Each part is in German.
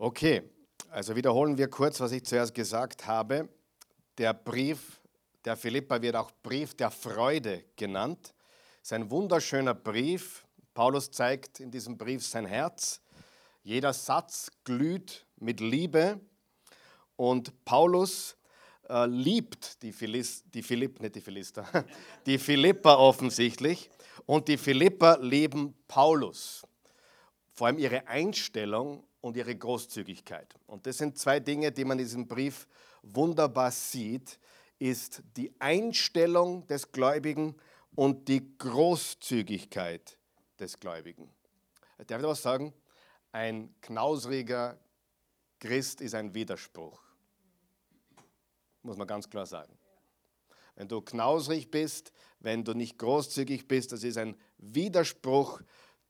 Okay, also wiederholen wir kurz, was ich zuerst gesagt habe. Der Brief der Philippa wird auch Brief der Freude genannt. Es ist ein wunderschöner Brief. Paulus zeigt in diesem Brief sein Herz. Jeder Satz glüht mit Liebe. Und Paulus äh, liebt die, Philis, die Philipp, nicht die Philister, die Philippa offensichtlich. Und die Philipper lieben Paulus. Vor allem ihre Einstellung und ihre Großzügigkeit. Und das sind zwei Dinge, die man in diesem Brief wunderbar sieht, ist die Einstellung des Gläubigen und die Großzügigkeit des Gläubigen. Darf ich was sagen? Ein knausriger Christ ist ein Widerspruch. Muss man ganz klar sagen. Wenn du knausrig bist, wenn du nicht großzügig bist, das ist ein Widerspruch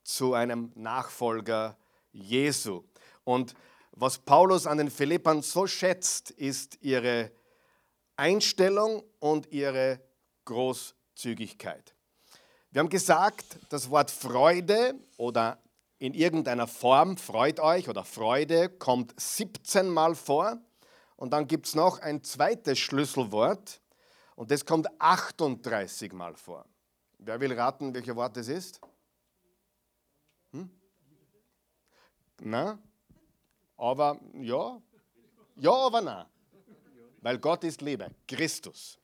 zu einem Nachfolger Jesu. Und was Paulus an den Philippern so schätzt, ist ihre Einstellung und ihre Großzügigkeit. Wir haben gesagt, das Wort Freude oder in irgendeiner Form freut euch oder Freude kommt 17 Mal vor. Und dann gibt es noch ein zweites Schlüsselwort und das kommt 38 Mal vor. Wer will raten, welches Wort es ist? Hm? Na? Aber ja, ja, aber nein. Weil Gott ist Liebe, Christus.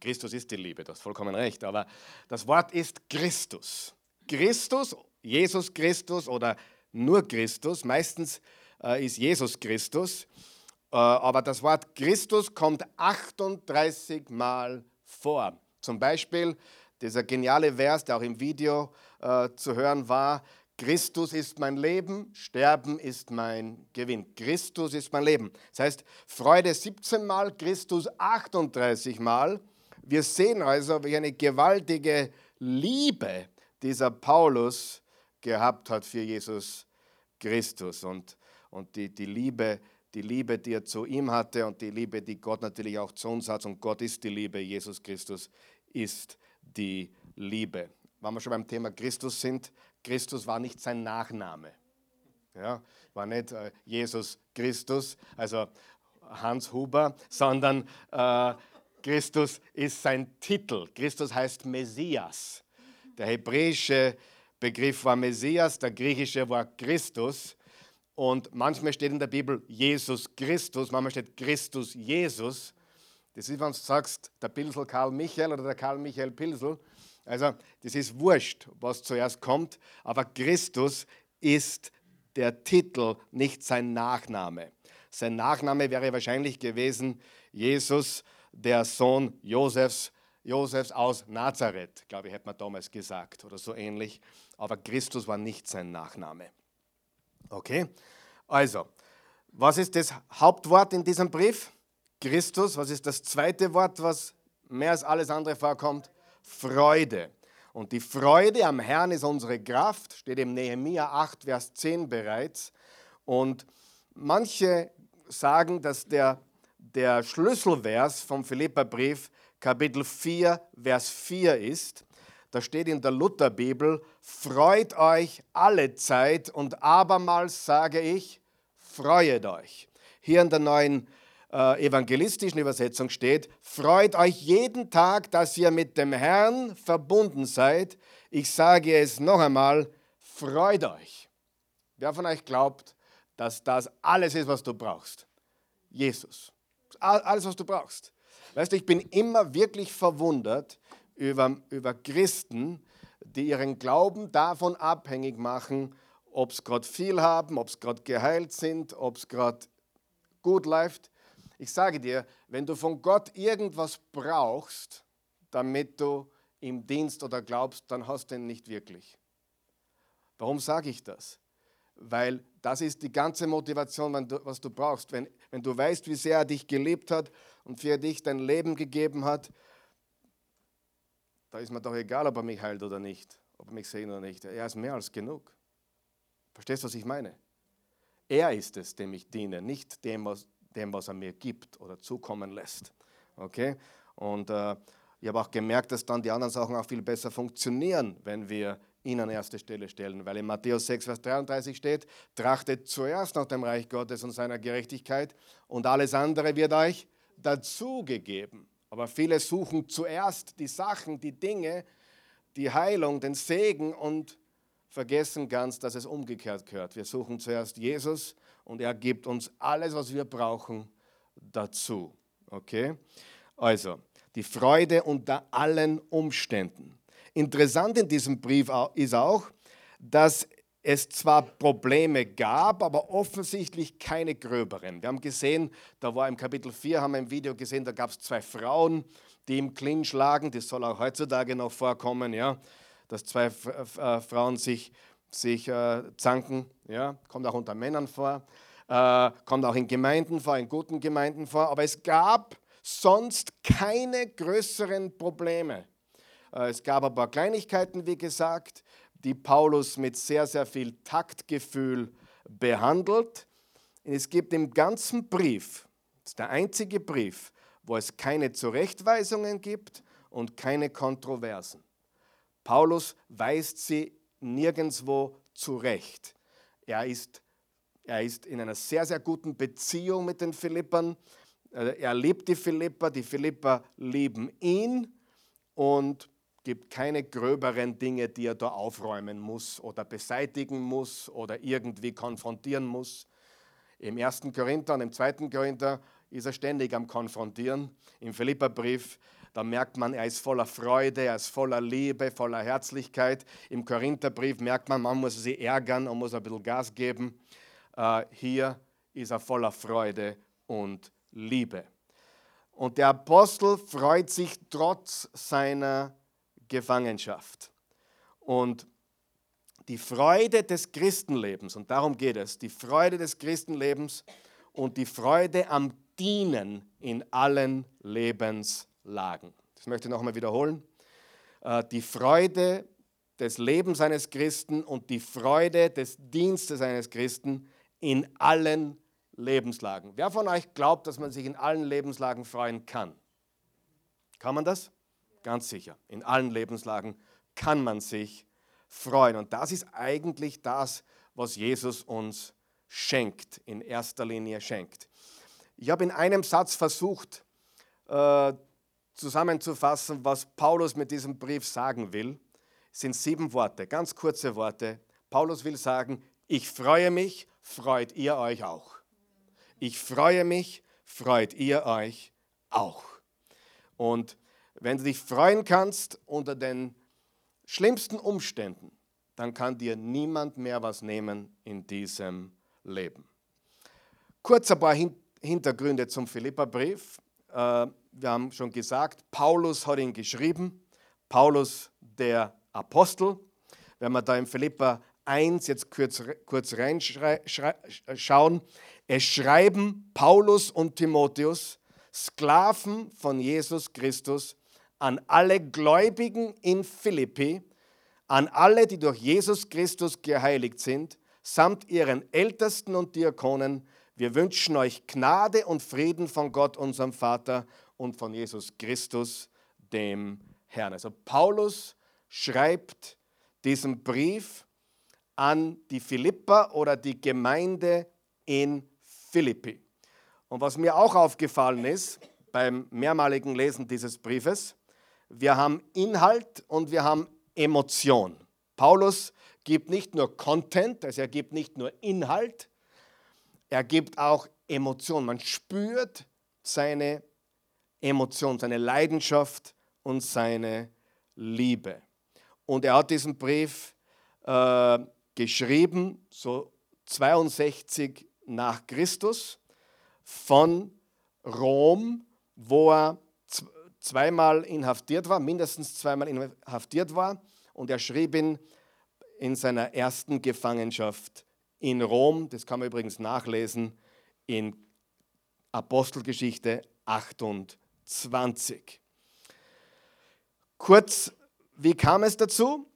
Christus ist die Liebe, du hast vollkommen recht. Aber das Wort ist Christus. Christus, Jesus Christus oder nur Christus. Meistens äh, ist Jesus Christus. Äh, aber das Wort Christus kommt 38 Mal vor. Zum Beispiel dieser geniale Vers, der auch im Video äh, zu hören war. Christus ist mein Leben, Sterben ist mein Gewinn. Christus ist mein Leben. Das heißt, Freude 17 Mal, Christus 38 Mal. Wir sehen also, wie eine gewaltige Liebe dieser Paulus gehabt hat für Jesus Christus und, und die, die, Liebe, die Liebe, die er zu ihm hatte und die Liebe, die Gott natürlich auch zu uns hat. Und Gott ist die Liebe, Jesus Christus ist die Liebe. Wenn wir schon beim Thema Christus sind, Christus war nicht sein Nachname. Ja, war nicht äh, Jesus Christus, also Hans Huber, sondern äh, Christus ist sein Titel. Christus heißt Messias. Der hebräische Begriff war Messias, der griechische war Christus. Und manchmal steht in der Bibel Jesus Christus, manchmal steht Christus Jesus. Das ist, wenn du sagst, der Pilsel Karl Michael oder der Karl Michael Pilsel, also das ist wurscht, was zuerst kommt, aber Christus ist der Titel, nicht sein Nachname. Sein Nachname wäre wahrscheinlich gewesen Jesus, der Sohn Josefs, Josefs aus Nazareth, glaube ich, hätte man damals gesagt oder so ähnlich. Aber Christus war nicht sein Nachname. Okay, also, was ist das Hauptwort in diesem Brief? Christus. Was ist das zweite Wort, was mehr als alles andere vorkommt? Freude. Und die Freude am Herrn ist unsere Kraft, steht im Nehemia 8, Vers 10 bereits. Und manche sagen, dass der, der Schlüsselvers vom Philipperbrief Kapitel 4, Vers 4 ist. Da steht in der Lutherbibel, freut euch alle Zeit und abermals sage ich, freuet euch. Hier in der neuen äh, evangelistischen Übersetzung steht, freut euch jeden Tag, dass ihr mit dem Herrn verbunden seid. Ich sage es noch einmal, freut euch. Wer von euch glaubt, dass das alles ist, was du brauchst? Jesus. Alles, was du brauchst. Weißt du, ich bin immer wirklich verwundert über, über Christen, die ihren Glauben davon abhängig machen, ob es gerade viel haben, ob es gerade geheilt sind, ob es gerade gut läuft. Ich sage dir, wenn du von Gott irgendwas brauchst, damit du ihm dienst oder glaubst, dann hast du ihn nicht wirklich. Warum sage ich das? Weil das ist die ganze Motivation, was du brauchst. Wenn, wenn du weißt, wie sehr er dich geliebt hat und für dich dein Leben gegeben hat, da ist mir doch egal, ob er mich heilt oder nicht, ob er mich sehen oder nicht. Er ist mehr als genug. Verstehst du, was ich meine? Er ist es, dem ich diene, nicht dem, was, dem, was er mir gibt oder zukommen lässt. Okay? Und äh, ich habe auch gemerkt, dass dann die anderen Sachen auch viel besser funktionieren, wenn wir ihn an erste Stelle stellen, weil in Matthäus 6, Vers 33 steht, trachtet zuerst nach dem Reich Gottes und seiner Gerechtigkeit und alles andere wird euch dazugegeben. Aber viele suchen zuerst die Sachen, die Dinge, die Heilung, den Segen und vergessen ganz, dass es umgekehrt gehört. Wir suchen zuerst Jesus und er gibt uns alles, was wir brauchen, dazu. Okay? Also, die Freude unter allen Umständen. Interessant in diesem Brief ist auch, dass es zwar Probleme gab, aber offensichtlich keine gröberen. Wir haben gesehen, da war im Kapitel 4, haben wir im Video gesehen, da gab es zwei Frauen, die im Clinch lagen. Das soll auch heutzutage noch vorkommen, ja, dass zwei äh, Frauen sich, sich äh, zanken. Ja, kommt auch unter Männern vor, äh, kommt auch in Gemeinden vor, in guten Gemeinden vor. Aber es gab sonst keine größeren Probleme. Äh, es gab ein paar Kleinigkeiten, wie gesagt, die Paulus mit sehr, sehr viel Taktgefühl behandelt. Es gibt im ganzen Brief, das ist der einzige Brief, wo es keine Zurechtweisungen gibt und keine Kontroversen. Paulus weist sie nirgendwo zurecht. Er ist, er ist in einer sehr, sehr guten Beziehung mit den Philippern. Äh, er liebt die Philipper, die Philipper lieben ihn und gibt keine gröberen Dinge, die er da aufräumen muss oder beseitigen muss oder irgendwie konfrontieren muss. Im 1. Korinther und im 2. Korinther ist er ständig am Konfrontieren. Im Philipperbrief, da merkt man, er ist voller Freude, er ist voller Liebe, voller Herzlichkeit. Im Korintherbrief merkt man, man muss sie ärgern und muss ein bisschen Gas geben. Äh, hier ist er voller Freude und Liebe. Und der Apostel freut sich trotz seiner Gefangenschaft. Und die Freude des Christenlebens, und darum geht es, die Freude des Christenlebens und die Freude am Dienen in allen Lebenslagen. Das möchte ich nochmal wiederholen. Äh, die Freude des Lebens eines Christen und die Freude des Dienstes eines Christen in allen Lebenslagen. Wer von euch glaubt, dass man sich in allen Lebenslagen freuen kann? Kann man das? Ganz sicher. In allen Lebenslagen kann man sich freuen. Und das ist eigentlich das, was Jesus uns schenkt, in erster Linie schenkt. Ich habe in einem Satz versucht äh, zusammenzufassen, was Paulus mit diesem Brief sagen will. Sind sieben Worte, ganz kurze Worte. Paulus will sagen, ich freue mich, freut ihr euch auch. Ich freue mich, freut ihr euch auch. Und wenn du dich freuen kannst unter den schlimmsten Umständen, dann kann dir niemand mehr was nehmen in diesem Leben. Kurz ein paar Hintergründe zum Philipperbrief. Wir haben schon gesagt, Paulus hat ihn geschrieben. Paulus, der Apostel. Wenn wir da in Philippa 1 jetzt kurz, kurz reinschauen, es schreiben Paulus und Timotheus, Sklaven von Jesus Christus, an alle Gläubigen in Philippi, an alle, die durch Jesus Christus geheiligt sind, samt ihren Ältesten und Diakonen. Wir wünschen euch Gnade und Frieden von Gott, unserem Vater, und von Jesus Christus, dem Herrn. Also Paulus schreibt diesen Brief an die Philipper oder die Gemeinde in Philippi. Und was mir auch aufgefallen ist beim mehrmaligen Lesen dieses Briefes, wir haben Inhalt und wir haben Emotion. Paulus gibt nicht nur Content, also er gibt nicht nur Inhalt, er gibt auch Emotion. Man spürt seine Emotion, seine Leidenschaft und seine Liebe. Und er hat diesen Brief äh, geschrieben, so 62 nach Christus, von Rom, wo er zweimal inhaftiert war, mindestens zweimal inhaftiert war. Und er schrieb ihn in seiner ersten Gefangenschaft in Rom. Das kann man übrigens nachlesen in Apostelgeschichte 28. Kurz, wie kam es dazu?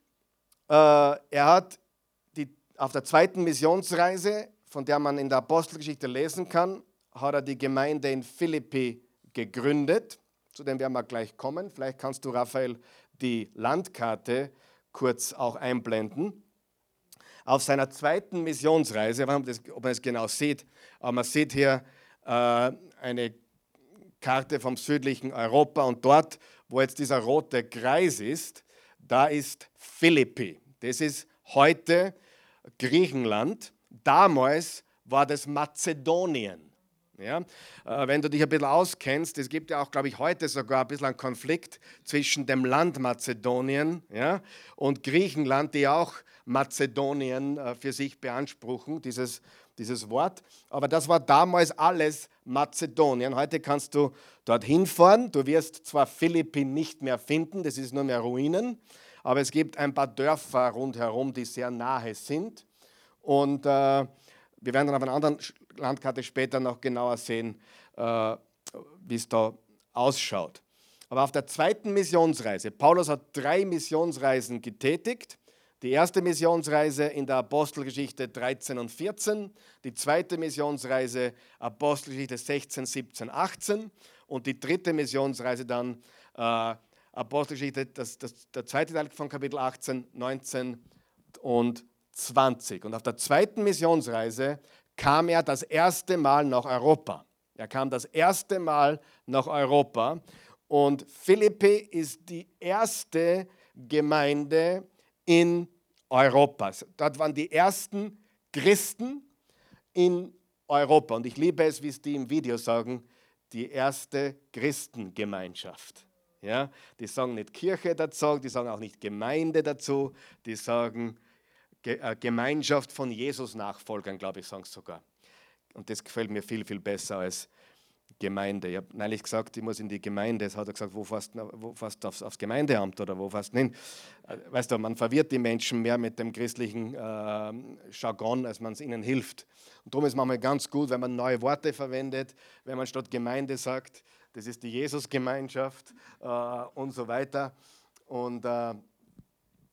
Äh, er hat die, auf der zweiten Missionsreise, von der man in der Apostelgeschichte lesen kann, hat er die Gemeinde in Philippi gegründet zu dem werden wir gleich kommen. Vielleicht kannst du, Raphael, die Landkarte kurz auch einblenden. Auf seiner zweiten Missionsreise, ob man das genau sieht, aber man sieht hier äh, eine Karte vom südlichen Europa und dort, wo jetzt dieser rote Kreis ist, da ist Philippi. Das ist heute Griechenland. Damals war das Mazedonien. Ja? Äh, wenn du dich ein bisschen auskennst, es gibt ja auch, glaube ich, heute sogar ein bisschen einen Konflikt zwischen dem Land Mazedonien ja, und Griechenland, die auch Mazedonien äh, für sich beanspruchen, dieses, dieses Wort. Aber das war damals alles Mazedonien. Heute kannst du dorthin fahren. Du wirst zwar Philippin nicht mehr finden, das ist nur mehr Ruinen, aber es gibt ein paar Dörfer rundherum, die sehr nahe sind. Und äh, wir werden dann auf einer anderen Landkarte später noch genauer sehen, äh, wie es da ausschaut. Aber auf der zweiten Missionsreise, Paulus hat drei Missionsreisen getätigt. Die erste Missionsreise in der Apostelgeschichte 13 und 14, die zweite Missionsreise Apostelgeschichte 16, 17, 18 und die dritte Missionsreise dann äh, Apostelgeschichte, das, das, der zweite Teil von Kapitel 18, 19 und 20. Und auf der zweiten Missionsreise kam er das erste Mal nach Europa. Er kam das erste Mal nach Europa und Philippi ist die erste Gemeinde in Europa. Dort waren die ersten Christen in Europa. Und ich liebe es, wie es die im Video sagen, die erste Christengemeinschaft. Ja, die sagen nicht Kirche dazu, die sagen auch nicht Gemeinde dazu, die sagen äh, Gemeinschaft von Jesus-Nachfolgern, glaube ich, sagen es sogar. Und das gefällt mir viel, viel besser als Gemeinde. Ich habe neulich gesagt, ich muss in die Gemeinde. Jetzt hat er gesagt, wo fast, wo fast aufs, aufs, Gemeindeamt oder wo fast nicht. Äh, weißt du, man verwirrt die Menschen mehr mit dem christlichen äh, Jargon, als man es ihnen hilft. Und darum ist es manchmal ganz gut, wenn man neue Worte verwendet, wenn man statt Gemeinde sagt, das ist die Jesusgemeinschaft äh, und so weiter. Und äh,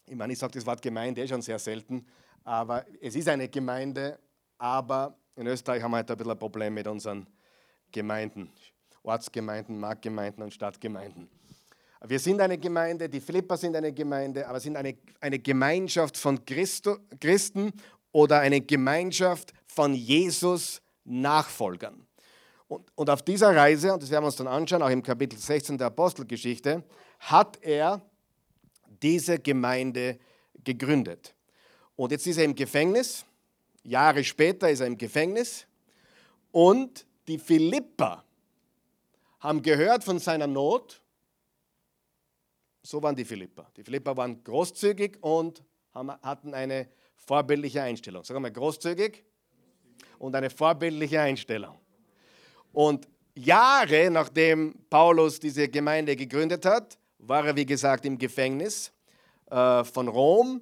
ich meine, ich sage das Wort Gemeinde eh schon sehr selten, aber es ist eine Gemeinde, aber in Österreich haben wir halt ein bisschen ein Problem mit unseren Gemeinden, Ortsgemeinden, Marktgemeinden und Stadtgemeinden. Wir sind eine Gemeinde, die Philipper sind eine Gemeinde, aber sind eine, eine Gemeinschaft von Christo, Christen oder eine Gemeinschaft von Jesus Nachfolgern. Und, und auf dieser Reise, und das werden wir uns dann anschauen, auch im Kapitel 16 der Apostelgeschichte, hat er diese Gemeinde gegründet. Und jetzt ist er im Gefängnis. Jahre später ist er im Gefängnis. Und die Philipper haben gehört von seiner Not. So waren die Philipper. Die Philipper waren großzügig und hatten eine vorbildliche Einstellung. Sagen wir großzügig und eine vorbildliche Einstellung. Und Jahre nachdem Paulus diese Gemeinde gegründet hat, war er, wie gesagt, im Gefängnis äh, von Rom.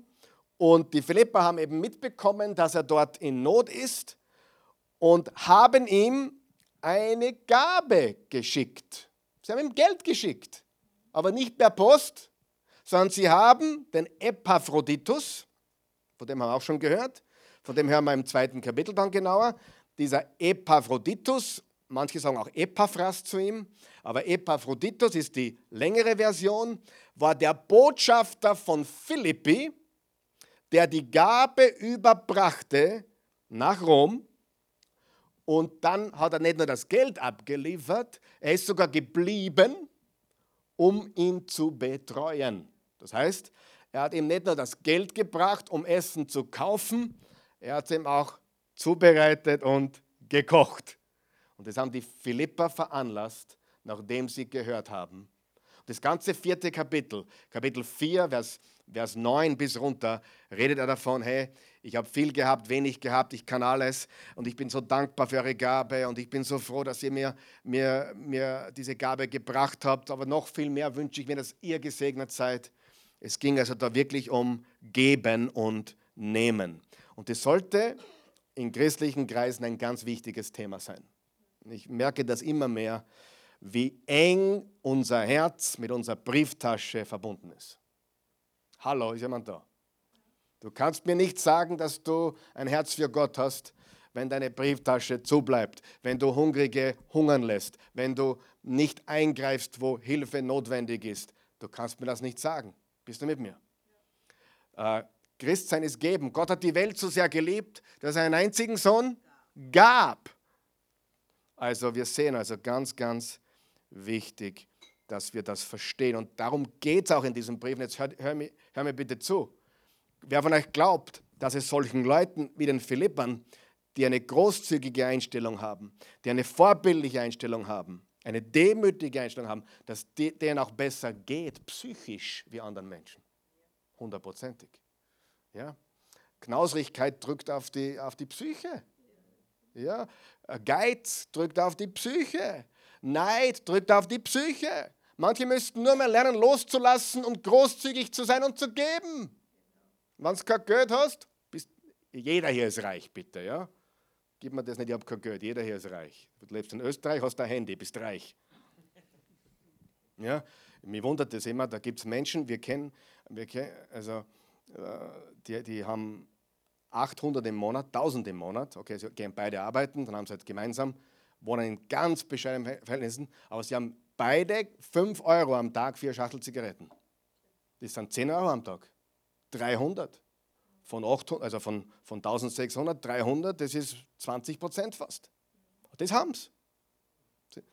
Und die Philipper haben eben mitbekommen, dass er dort in Not ist und haben ihm eine Gabe geschickt. Sie haben ihm Geld geschickt, aber nicht per Post, sondern sie haben den Epaphroditus, von dem haben wir auch schon gehört, von dem hören wir im zweiten Kapitel dann genauer, dieser Epaphroditus Manche sagen auch Epaphras zu ihm, aber Epaphroditus ist die längere Version, war der Botschafter von Philippi, der die Gabe überbrachte nach Rom. Und dann hat er nicht nur das Geld abgeliefert, er ist sogar geblieben, um ihn zu betreuen. Das heißt, er hat ihm nicht nur das Geld gebracht, um Essen zu kaufen, er hat es ihm auch zubereitet und gekocht. Und das haben die Philipper veranlasst, nachdem sie gehört haben. Das ganze vierte Kapitel, Kapitel 4, Vers, Vers 9 bis runter, redet er davon, hey, ich habe viel gehabt, wenig gehabt, ich kann alles und ich bin so dankbar für eure Gabe und ich bin so froh, dass ihr mir, mir, mir diese Gabe gebracht habt. Aber noch viel mehr wünsche ich mir, dass ihr gesegnet seid. Es ging also da wirklich um Geben und Nehmen. Und das sollte in christlichen Kreisen ein ganz wichtiges Thema sein. Ich merke das immer mehr, wie eng unser Herz mit unserer Brieftasche verbunden ist. Hallo, ist jemand da? Du kannst mir nicht sagen, dass du ein Herz für Gott hast, wenn deine Brieftasche zubleibt, wenn du Hungrige hungern lässt, wenn du nicht eingreifst, wo Hilfe notwendig ist. Du kannst mir das nicht sagen. Bist du mit mir? Äh, Christsein ist geben. Gott hat die Welt so sehr geliebt, dass er einen einzigen Sohn gab. Also wir sehen also ganz, ganz wichtig, dass wir das verstehen. Und darum geht es auch in diesem Brief. Und jetzt hör, hör, mir, hör mir bitte zu. Wer von euch glaubt, dass es solchen Leuten wie den Philippern, die eine großzügige Einstellung haben, die eine vorbildliche Einstellung haben, eine demütige Einstellung haben, dass denen auch besser geht, psychisch wie anderen Menschen. Hundertprozentig. Ja? Knausrigkeit drückt auf die, auf die Psyche. Ja? Geiz drückt auf die Psyche. Neid drückt auf die Psyche. Manche müssten nur mehr lernen, loszulassen und großzügig zu sein und zu geben. Wenn du kein Geld hast, bist, jeder hier ist reich, bitte. Ja? Gib mir das nicht, ich habe kein Geld. Jeder hier ist reich. Du lebst in Österreich, hast ein Handy, bist reich. Ja? Mir wundert das immer, da gibt es Menschen, wir kennen, wir kennen also, äh, die, die haben 800 im Monat, 1000 im Monat, okay, sie gehen beide arbeiten, dann haben sie halt gemeinsam, wohnen in ganz bescheidenen Verhältnissen, aber sie haben beide 5 Euro am Tag für eine Schachtel Zigaretten. Das sind 10 Euro am Tag. 300. Von, 800, also von, von 1600, 300, das ist 20 Prozent fast. Das haben sie.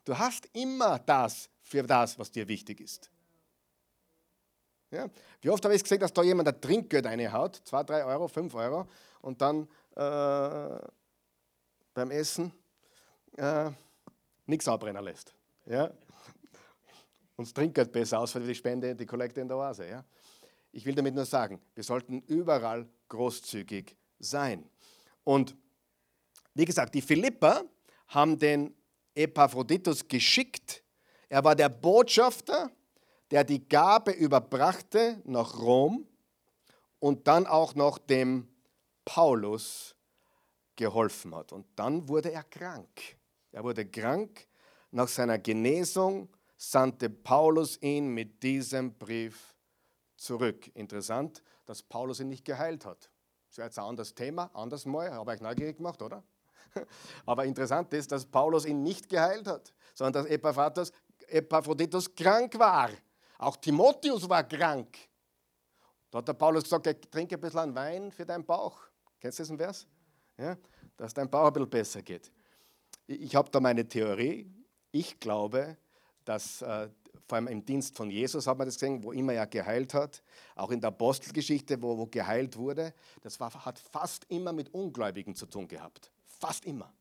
Du hast immer das für das, was dir wichtig ist. Ja? Wie oft habe ich gesehen, dass da jemand ein Trinkgeld reinhaut, 2, 3 Euro, 5 Euro, und dann äh, beim Essen äh, nichts abbrennen lässt. Ja? Und das Trinkgeld besser ausfällt wie die Spende, die Kollekte in der Oase. Ja? Ich will damit nur sagen, wir sollten überall großzügig sein. Und wie gesagt, die Philipper haben den Epaphroditus geschickt. Er war der Botschafter der die Gabe überbrachte nach Rom und dann auch noch dem Paulus geholfen hat. Und dann wurde er krank. Er wurde krank. Nach seiner Genesung sandte Paulus ihn mit diesem Brief zurück. Interessant, dass Paulus ihn nicht geheilt hat. Das ist jetzt ein anderes Thema, anders mal, habe ich neugierig gemacht, oder? Aber interessant ist, dass Paulus ihn nicht geheilt hat, sondern dass Epaphroditus krank war. Auch Timotheus war krank. Da hat der Paulus gesagt, trinke ein bisschen Wein für deinen Bauch. Kennst du diesen Vers? Ja? Dass dein Bauch ein bisschen besser geht. Ich habe da meine Theorie. Ich glaube, dass äh, vor allem im Dienst von Jesus hat man das gesehen, wo immer er geheilt hat, auch in der Apostelgeschichte, wo, wo geheilt wurde, das war, hat fast immer mit Ungläubigen zu tun gehabt. Fast immer.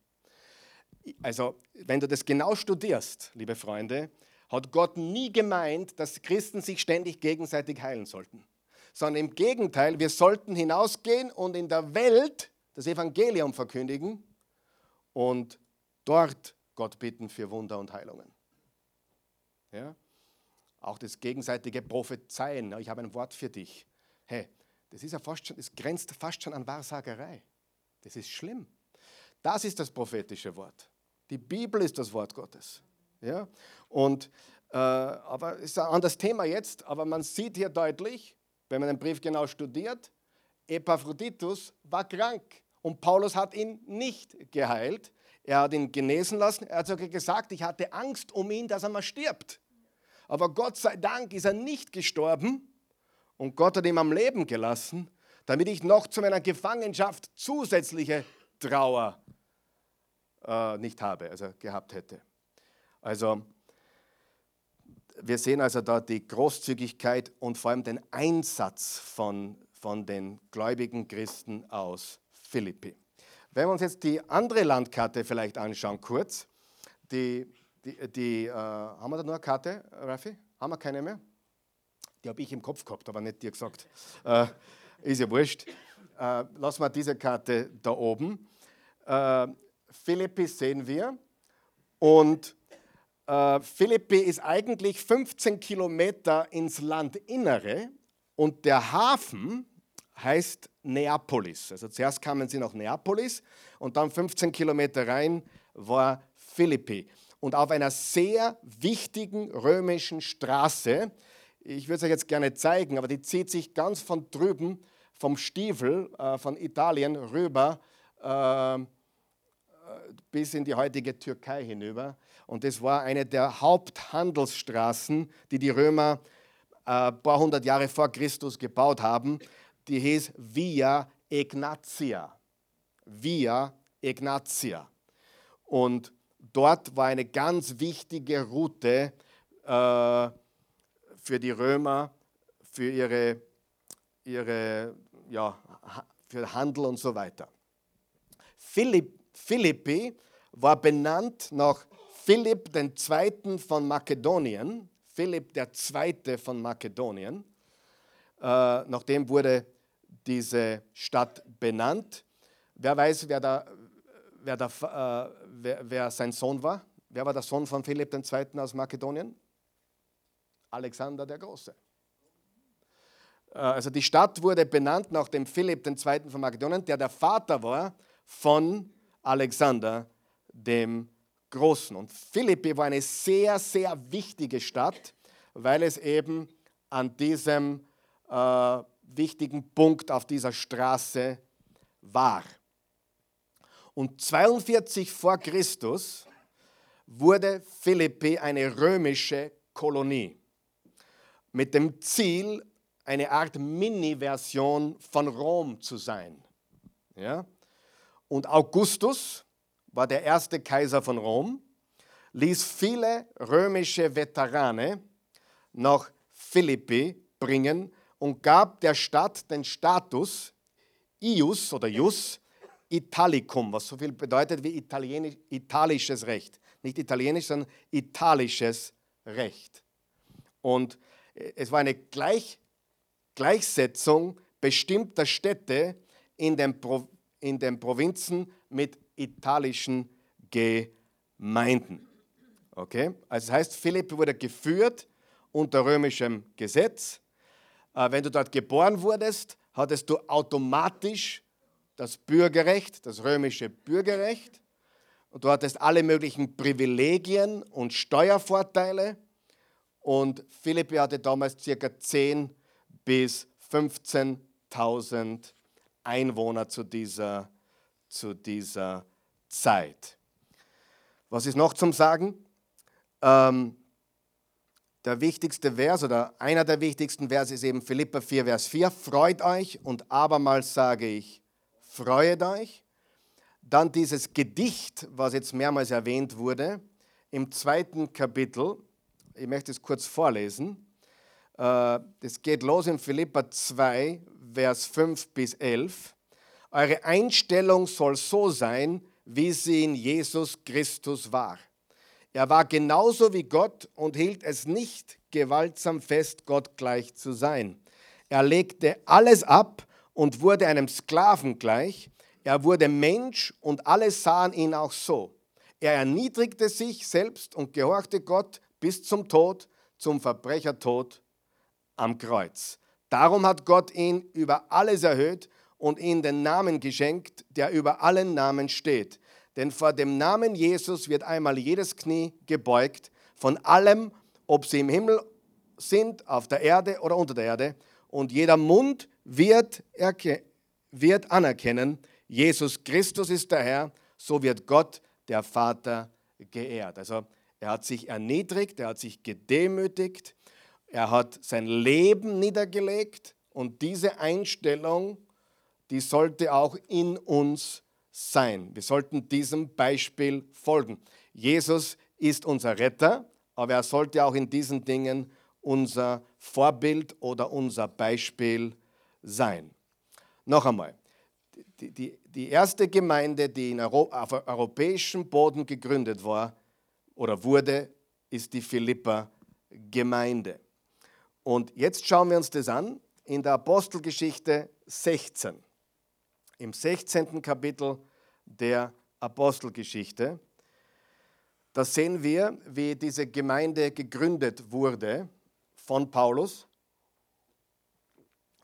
Also, wenn du das genau studierst, liebe Freunde, hat Gott nie gemeint, dass Christen sich ständig gegenseitig heilen sollten, sondern im Gegenteil, wir sollten hinausgehen und in der Welt das Evangelium verkündigen und dort Gott bitten für Wunder und Heilungen. Ja? Auch das gegenseitige Prophezeien. Ich habe ein Wort für dich. Hey, das, ist ja fast schon, das grenzt fast schon an Wahrsagerei. Das ist schlimm. Das ist das prophetische Wort. Die Bibel ist das Wort Gottes. Ja? Und, äh, aber es ist ein anderes Thema jetzt, aber man sieht hier deutlich, wenn man den Brief genau studiert, Epaphroditus war krank und Paulus hat ihn nicht geheilt. Er hat ihn genesen lassen. Er hat sogar gesagt, ich hatte Angst um ihn, dass er mal stirbt. Aber Gott sei Dank ist er nicht gestorben und Gott hat ihn am Leben gelassen, damit ich noch zu meiner Gefangenschaft zusätzliche Trauer äh, nicht habe, also gehabt hätte. Also wir sehen also da die Großzügigkeit und vor allem den Einsatz von, von den gläubigen Christen aus Philippi. Wenn wir uns jetzt die andere Landkarte vielleicht anschauen, kurz, die, die, die äh, haben wir da nur eine Karte, Raffi? Haben wir keine mehr? Die habe ich im Kopf gehabt, aber nicht dir gesagt. Äh, ist ja wurscht. Äh, lassen wir diese Karte da oben. Äh, Philippi sehen wir und äh, Philippi ist eigentlich 15 Kilometer ins Landinnere und der Hafen heißt Neapolis. Also zuerst kamen sie nach Neapolis und dann 15 Kilometer rein war Philippi. Und auf einer sehr wichtigen römischen Straße, ich würde es euch jetzt gerne zeigen, aber die zieht sich ganz von drüben vom Stiefel äh, von Italien rüber äh, bis in die heutige Türkei hinüber. Und das war eine der Haupthandelsstraßen, die die Römer ein äh, paar hundert Jahre vor Christus gebaut haben. Die hieß Via Ignatia. Via Ignatia. Und dort war eine ganz wichtige Route äh, für die Römer, für ihre, ihre ja, für Handel und so weiter. Philipp, Philippi war benannt nach Philipp II. von Makedonien. Philipp II. von Makedonien. Äh, nach dem wurde diese Stadt benannt. Wer weiß, wer, da, wer, da, äh, wer, wer sein Sohn war? Wer war der Sohn von Philipp II. aus Makedonien? Alexander der Große. Äh, also die Stadt wurde benannt nach dem Philipp II. von Makedonien, der der Vater war von Alexander dem Großen. Und Philippi war eine sehr, sehr wichtige Stadt, weil es eben an diesem äh, wichtigen Punkt auf dieser Straße war. Und 42 vor Christus wurde Philippi eine römische Kolonie mit dem Ziel, eine Art Mini-Version von Rom zu sein. Ja? Und Augustus war der erste Kaiser von Rom, ließ viele römische Veterane nach Philippi bringen und gab der Stadt den Status Ius oder Jus Italicum, was so viel bedeutet wie Italienisch, italisches Recht. Nicht italienisch, sondern italisches Recht. Und es war eine Gleich, Gleichsetzung bestimmter Städte in den, Pro, in den Provinzen mit italischen Gemeinden. Okay? Also das heißt, Philipp wurde geführt unter römischem Gesetz. Äh, wenn du dort geboren wurdest, hattest du automatisch das Bürgerrecht, das römische Bürgerrecht. Und du hattest alle möglichen Privilegien und Steuervorteile. Und Philippi hatte damals ca. 10 bis 15.000 Einwohner zu dieser, zu dieser Zeit. Was ist noch zum Sagen? Ähm, der wichtigste Vers oder einer der wichtigsten Verse ist eben Philippa 4, Vers 4. Freut euch und abermals sage ich, freut euch. Dann dieses Gedicht, was jetzt mehrmals erwähnt wurde, im zweiten Kapitel, ich möchte es kurz vorlesen. Äh, das geht los in Philippa 2, Vers 5 bis 11. Eure Einstellung soll so sein, wie sie in Jesus Christus war. Er war genauso wie Gott und hielt es nicht gewaltsam fest, Gott gleich zu sein. Er legte alles ab und wurde einem Sklaven gleich. Er wurde Mensch und alle sahen ihn auch so. Er erniedrigte sich selbst und gehorchte Gott bis zum Tod, zum Verbrechertod am Kreuz. Darum hat Gott ihn über alles erhöht und ihm den Namen geschenkt, der über allen Namen steht. Denn vor dem Namen Jesus wird einmal jedes Knie gebeugt, von allem, ob sie im Himmel sind, auf der Erde oder unter der Erde, und jeder Mund wird, wird anerkennen, Jesus Christus ist der Herr, so wird Gott, der Vater, geehrt. Also er hat sich erniedrigt, er hat sich gedemütigt, er hat sein Leben niedergelegt und diese Einstellung, die sollte auch in uns sein. Wir sollten diesem Beispiel folgen. Jesus ist unser Retter, aber er sollte auch in diesen Dingen unser Vorbild oder unser Beispiel sein. Noch einmal, die, die, die erste Gemeinde, die Euro, auf europäischem Boden gegründet war oder wurde, ist die Philippa-Gemeinde. Und jetzt schauen wir uns das an in der Apostelgeschichte 16. Im 16. Kapitel der Apostelgeschichte. Da sehen wir, wie diese Gemeinde gegründet wurde von Paulus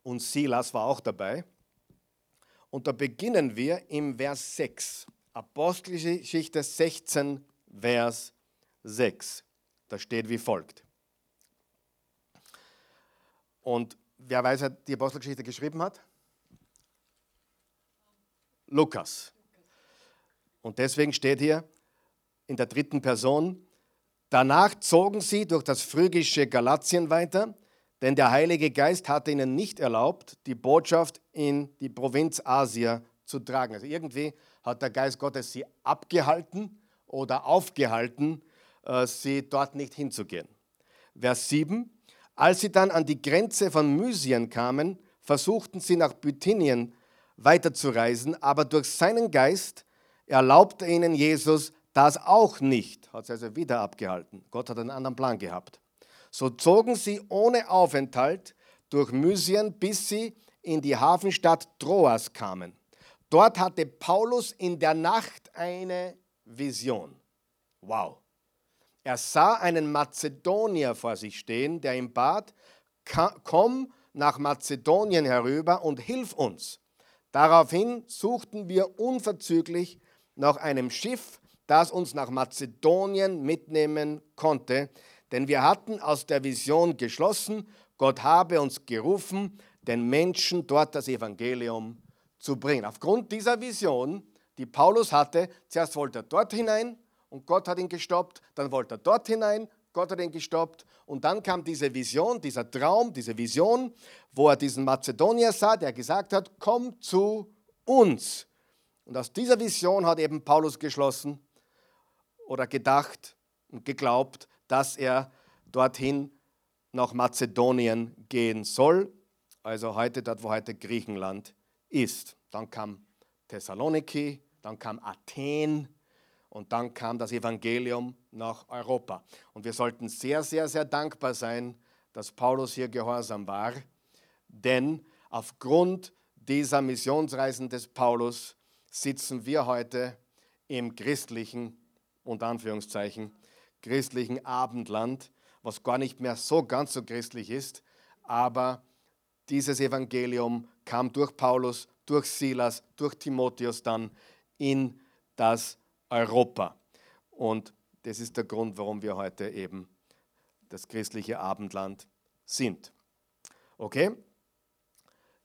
und Silas war auch dabei. Und da beginnen wir im Vers 6. Apostelgeschichte 16, Vers 6. Da steht wie folgt. Und wer weiß, wer die Apostelgeschichte geschrieben hat? Lukas. Und deswegen steht hier in der dritten Person, danach zogen sie durch das phrygische Galatien weiter denn der Heilige Geist hatte ihnen nicht erlaubt, die Botschaft in die Provinz Asia zu tragen. Also irgendwie hat der Geist Gottes sie abgehalten oder aufgehalten, äh, sie dort nicht hinzugehen. Vers 7. Als sie dann an die Grenze von Mysien kamen, versuchten sie nach Bithynien weiterzureisen, aber durch seinen Geist erlaubte ihnen Jesus das auch nicht, hat sie also wieder abgehalten. Gott hat einen anderen Plan gehabt. So zogen sie ohne Aufenthalt durch Mysien, bis sie in die Hafenstadt Troas kamen. Dort hatte Paulus in der Nacht eine Vision. Wow. Er sah einen Mazedonier vor sich stehen, der ihm bat, komm nach Mazedonien herüber und hilf uns. Daraufhin suchten wir unverzüglich nach einem Schiff, das uns nach Mazedonien mitnehmen konnte, denn wir hatten aus der Vision geschlossen, Gott habe uns gerufen, den Menschen dort das Evangelium zu bringen. Aufgrund dieser Vision, die Paulus hatte, zuerst wollte er dort hinein und Gott hat ihn gestoppt, dann wollte er dort hinein, Gott hat ihn gestoppt und dann kam diese Vision, dieser Traum, diese Vision, wo er diesen Mazedonier sah, der gesagt hat, komm zu uns. Und aus dieser Vision hat eben Paulus geschlossen oder gedacht und geglaubt, dass er dorthin nach Mazedonien gehen soll, also heute dort, wo heute Griechenland ist. Dann kam Thessaloniki, dann kam Athen und dann kam das Evangelium nach Europa. Und wir sollten sehr, sehr, sehr dankbar sein, dass Paulus hier gehorsam war, denn aufgrund dieser Missionsreisen des Paulus sitzen wir heute im christlichen, unter Anführungszeichen, christlichen Abendland, was gar nicht mehr so ganz so christlich ist, aber dieses Evangelium kam durch Paulus, durch Silas, durch Timotheus dann in das Europa. Und das ist der Grund, warum wir heute eben das christliche Abendland sind. Okay?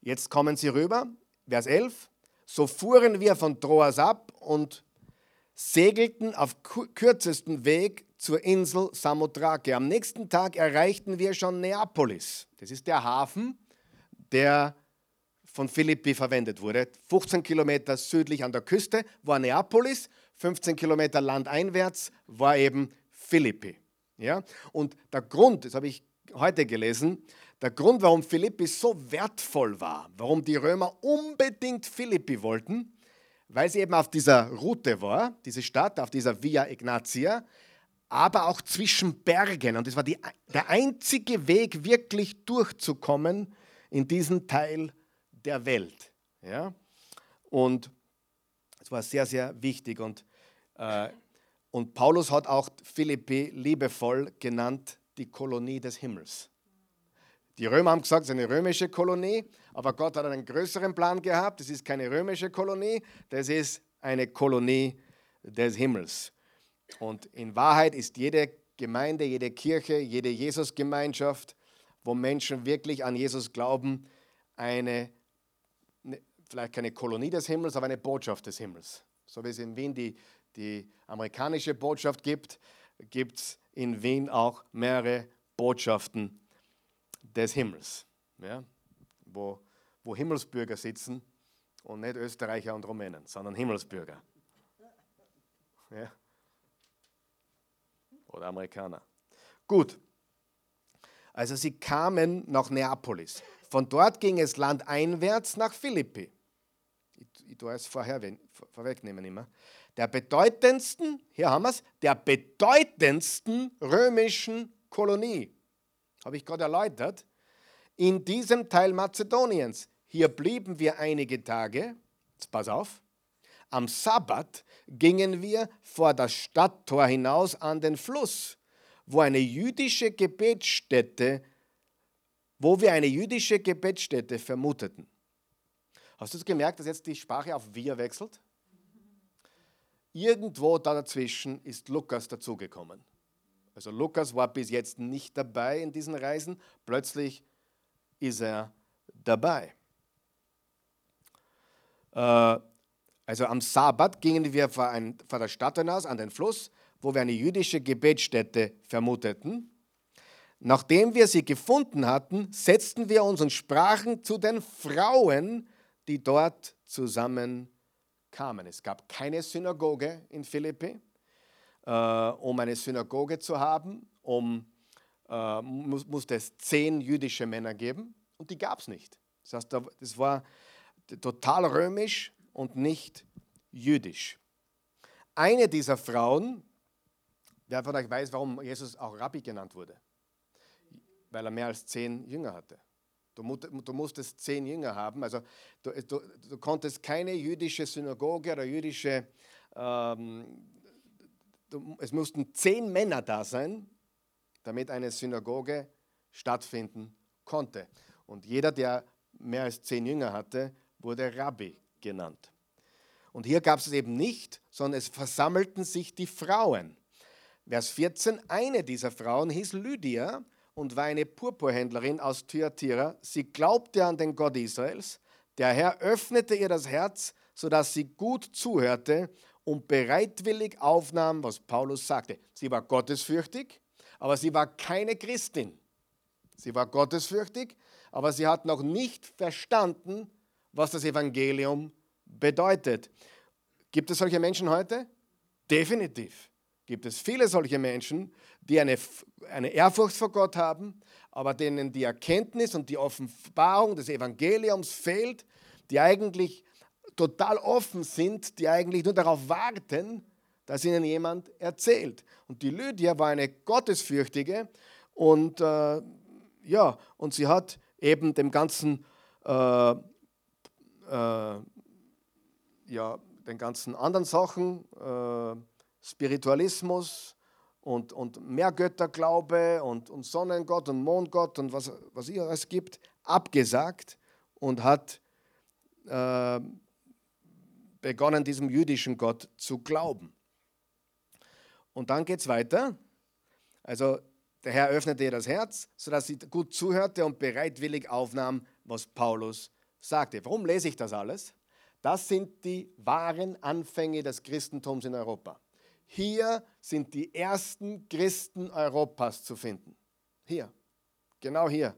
Jetzt kommen Sie rüber, Vers 11. So fuhren wir von Troas ab und segelten auf kürzesten Weg zur Insel Samothrake. Am nächsten Tag erreichten wir schon Neapolis. Das ist der Hafen, der von Philippi verwendet wurde. 15 Kilometer südlich an der Küste war Neapolis, 15 Kilometer landeinwärts war eben Philippi. Ja? Und der Grund, das habe ich heute gelesen, der Grund, warum Philippi so wertvoll war, warum die Römer unbedingt Philippi wollten, weil sie eben auf dieser Route war, diese Stadt, auf dieser Via Ignatia, aber auch zwischen Bergen. Und es war die, der einzige Weg, wirklich durchzukommen in diesen Teil der Welt. Ja? Und es war sehr, sehr wichtig. Und, äh, und Paulus hat auch Philippi liebevoll genannt, die Kolonie des Himmels. Die Römer haben gesagt, es ist eine römische Kolonie, aber Gott hat einen größeren Plan gehabt. Es ist keine römische Kolonie, das ist eine Kolonie des Himmels. Und in Wahrheit ist jede Gemeinde, jede Kirche, jede Jesusgemeinschaft, wo Menschen wirklich an Jesus glauben, eine, ne, vielleicht keine Kolonie des Himmels, aber eine Botschaft des Himmels. So wie es in Wien die, die amerikanische Botschaft gibt, gibt es in Wien auch mehrere Botschaften des Himmels, ja, wo, wo Himmelsbürger sitzen und nicht Österreicher und Rumänen, sondern Himmelsbürger. Ja oder Amerikaner. Gut, also sie kamen nach Neapolis. Von dort ging es landeinwärts nach Philippi. Ich, ich tue es vorher, vorwegnehmen immer. Der bedeutendsten, hier haben wir es, der bedeutendsten römischen Kolonie, habe ich gerade erläutert, in diesem Teil Mazedoniens. Hier blieben wir einige Tage, jetzt pass auf, am Sabbat gingen wir vor das Stadttor hinaus an den Fluss, wo eine jüdische Gebetsstätte, wo wir eine jüdische Gebetsstätte vermuteten. Hast du es gemerkt, dass jetzt die Sprache auf wir wechselt? Irgendwo da dazwischen ist Lukas dazugekommen. Also Lukas war bis jetzt nicht dabei in diesen Reisen, plötzlich ist er dabei. Äh, also am Sabbat gingen wir vor, ein, vor der Stadt hinaus an den Fluss, wo wir eine jüdische Gebetsstätte vermuteten. Nachdem wir sie gefunden hatten, setzten wir uns und sprachen zu den Frauen, die dort zusammen kamen. Es gab keine Synagoge in Philippi. Äh, um eine Synagoge zu haben, um, äh, muss, musste es zehn jüdische Männer geben und die gab es nicht. Das heißt, das war total römisch und nicht jüdisch. Eine dieser Frauen, wer von euch weiß, warum Jesus auch Rabbi genannt wurde? Weil er mehr als zehn Jünger hatte. Du, du musstest zehn Jünger haben. Also du, du, du, konntest keine jüdische Synagoge oder jüdische, ähm, es mussten zehn Männer da sein, damit eine Synagoge stattfinden konnte. Und jeder, der mehr als zehn Jünger hatte, wurde Rabbi genannt. Und hier gab es es eben nicht, sondern es versammelten sich die Frauen. Vers 14, eine dieser Frauen hieß Lydia und war eine Purpurhändlerin aus Thyatira. Sie glaubte an den Gott Israels. Der Herr öffnete ihr das Herz, sodass sie gut zuhörte und bereitwillig aufnahm, was Paulus sagte. Sie war gottesfürchtig, aber sie war keine Christin. Sie war gottesfürchtig, aber sie hat noch nicht verstanden, was das Evangelium bedeutet. Gibt es solche Menschen heute? Definitiv gibt es viele solche Menschen, die eine, eine Ehrfurcht vor Gott haben, aber denen die Erkenntnis und die Offenbarung des Evangeliums fehlt, die eigentlich total offen sind, die eigentlich nur darauf warten, dass ihnen jemand erzählt. Und die Lydia war eine Gottesfürchtige und äh, ja, und sie hat eben dem ganzen äh, äh, ja, den ganzen anderen Sachen äh, Spiritualismus und, und Mehrgötterglaube und, und Sonnengott und Mondgott und was, was es gibt, abgesagt und hat äh, begonnen, diesem jüdischen Gott zu glauben. Und dann geht es weiter. Also der Herr öffnete ihr das Herz, sodass sie gut zuhörte und bereitwillig aufnahm, was Paulus sagte. Warum lese ich das alles? Das sind die wahren Anfänge des Christentums in Europa. Hier sind die ersten Christen Europas zu finden. Hier, genau hier,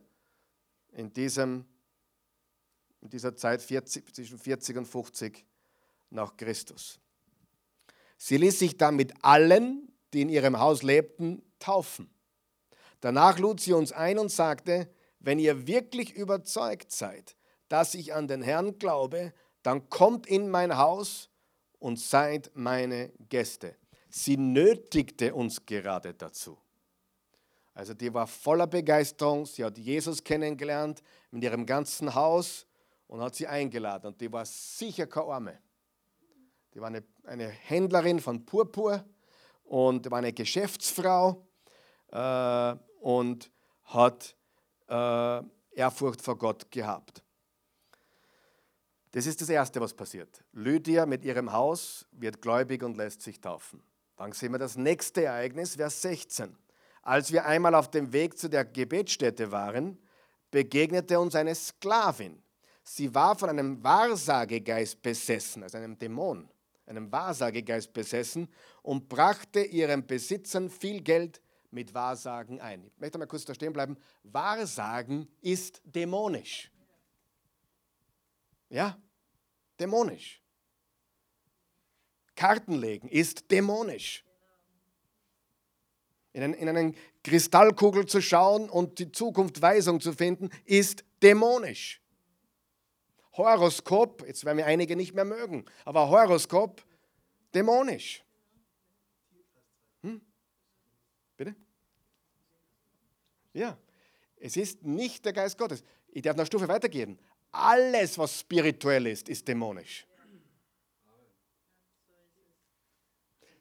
in, diesem, in dieser Zeit 40, zwischen 40 und 50 nach Christus. Sie ließ sich dann mit allen, die in ihrem Haus lebten, taufen. Danach lud sie uns ein und sagte, wenn ihr wirklich überzeugt seid, dass ich an den Herrn glaube, dann kommt in mein Haus und seid meine Gäste. Sie nötigte uns gerade dazu. Also die war voller Begeisterung, sie hat Jesus kennengelernt mit ihrem ganzen Haus und hat sie eingeladen. Und die war sicher keine Arme. Die war eine, eine Händlerin von Purpur und war eine Geschäftsfrau äh, und hat äh, Ehrfurcht vor Gott gehabt. Das ist das Erste, was passiert. Lydia mit ihrem Haus wird gläubig und lässt sich taufen. Dann sehen wir das nächste Ereignis, Vers 16. Als wir einmal auf dem Weg zu der Gebetsstätte waren, begegnete uns eine Sklavin. Sie war von einem Wahrsagegeist besessen, also einem Dämon, einem Wahrsagegeist besessen und brachte ihren Besitzern viel Geld mit Wahrsagen ein. Ich möchte mal kurz da stehen bleiben. Wahrsagen ist dämonisch. Ja, dämonisch. Karten legen ist dämonisch. In, einen, in einen Kristallkugel zu schauen und die Zukunft Weisung zu finden, ist dämonisch. Horoskop, jetzt werden wir einige nicht mehr mögen, aber Horoskop, dämonisch. Hm? Bitte? Ja, es ist nicht der Geist Gottes. Ich darf eine Stufe weitergehen. Alles, was spirituell ist, ist dämonisch.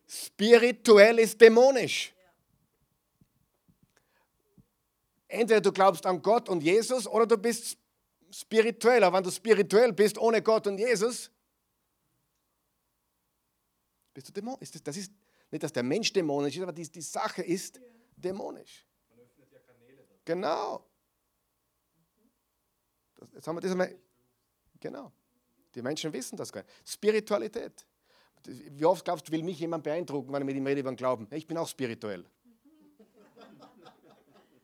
Spirituell ist dämonisch. Entweder du glaubst an Gott und Jesus oder du bist spirituell. Aber wenn du spirituell bist ohne Gott und Jesus, bist du dämonisch. Das ist nicht, dass der Mensch dämonisch ist, aber die, die Sache ist dämonisch. Man öffnet ja Kanäle. Genau. Das, jetzt haben wir das einmal. Genau. Die Menschen wissen das gar nicht. Spiritualität. Wie oft glaubst du, will mich jemand beeindrucken, wenn ich mit ihm rede über den Glauben? Ich bin auch spirituell.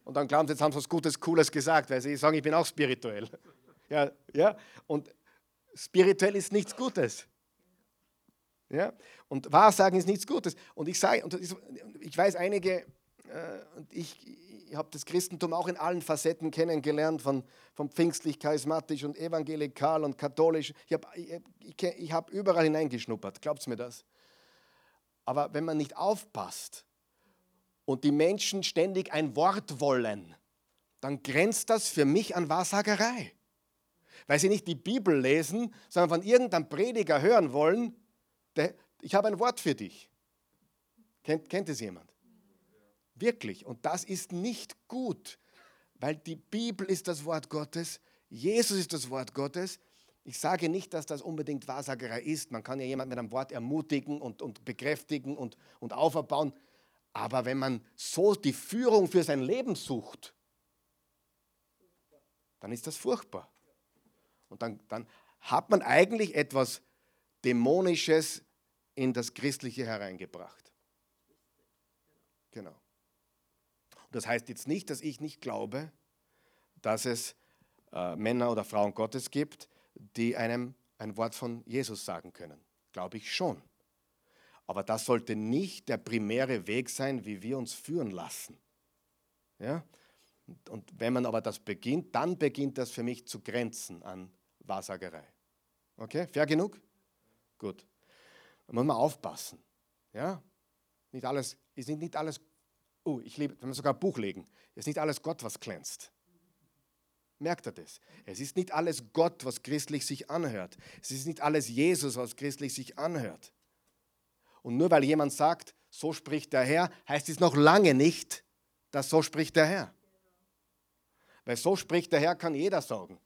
und dann glauben sie, jetzt haben sie was Gutes, Cooles gesagt, weil sie sagen, ich bin auch spirituell. Ja, ja, und spirituell ist nichts Gutes. Ja, und Wahrsagen ist nichts Gutes. Und ich sage, ich weiß einige, äh, und ich, ich habe das Christentum auch in allen Facetten kennengelernt, von, von pfingstlich, charismatisch und evangelikal und katholisch. Ich habe ich, ich hab überall hineingeschnuppert, glaubt mir das? Aber wenn man nicht aufpasst und die Menschen ständig ein Wort wollen, dann grenzt das für mich an Wahrsagerei. Weil sie nicht die Bibel lesen, sondern von irgendeinem Prediger hören wollen, der, ich habe ein Wort für dich. Kennt, kennt es jemand? Wirklich. Und das ist nicht gut, weil die Bibel ist das Wort Gottes, Jesus ist das Wort Gottes. Ich sage nicht, dass das unbedingt Wahrsagerei ist. Man kann ja jemanden mit einem Wort ermutigen und, und bekräftigen und, und auferbauen. Aber wenn man so die Führung für sein Leben sucht, dann ist das furchtbar. Und dann, dann hat man eigentlich etwas Dämonisches in das Christliche hereingebracht. Genau. Das heißt jetzt nicht, dass ich nicht glaube, dass es äh, Männer oder Frauen Gottes gibt, die einem ein Wort von Jesus sagen können. Glaube ich schon. Aber das sollte nicht der primäre Weg sein, wie wir uns führen lassen. Ja? Und wenn man aber das beginnt, dann beginnt das für mich zu grenzen an Wahrsagerei. Okay, fair genug? Gut. Da muss man aufpassen. Ja? Nicht alles, ist nicht alles oh, ich liebe, wenn wir sogar ein Buch legen, ist nicht alles Gott, was glänzt. Merkt er das? Es ist nicht alles Gott, was christlich sich anhört. Es ist nicht alles Jesus, was christlich sich anhört. Und nur weil jemand sagt, so spricht der Herr, heißt es noch lange nicht, dass so spricht der Herr. Weil so spricht der Herr, kann jeder sagen.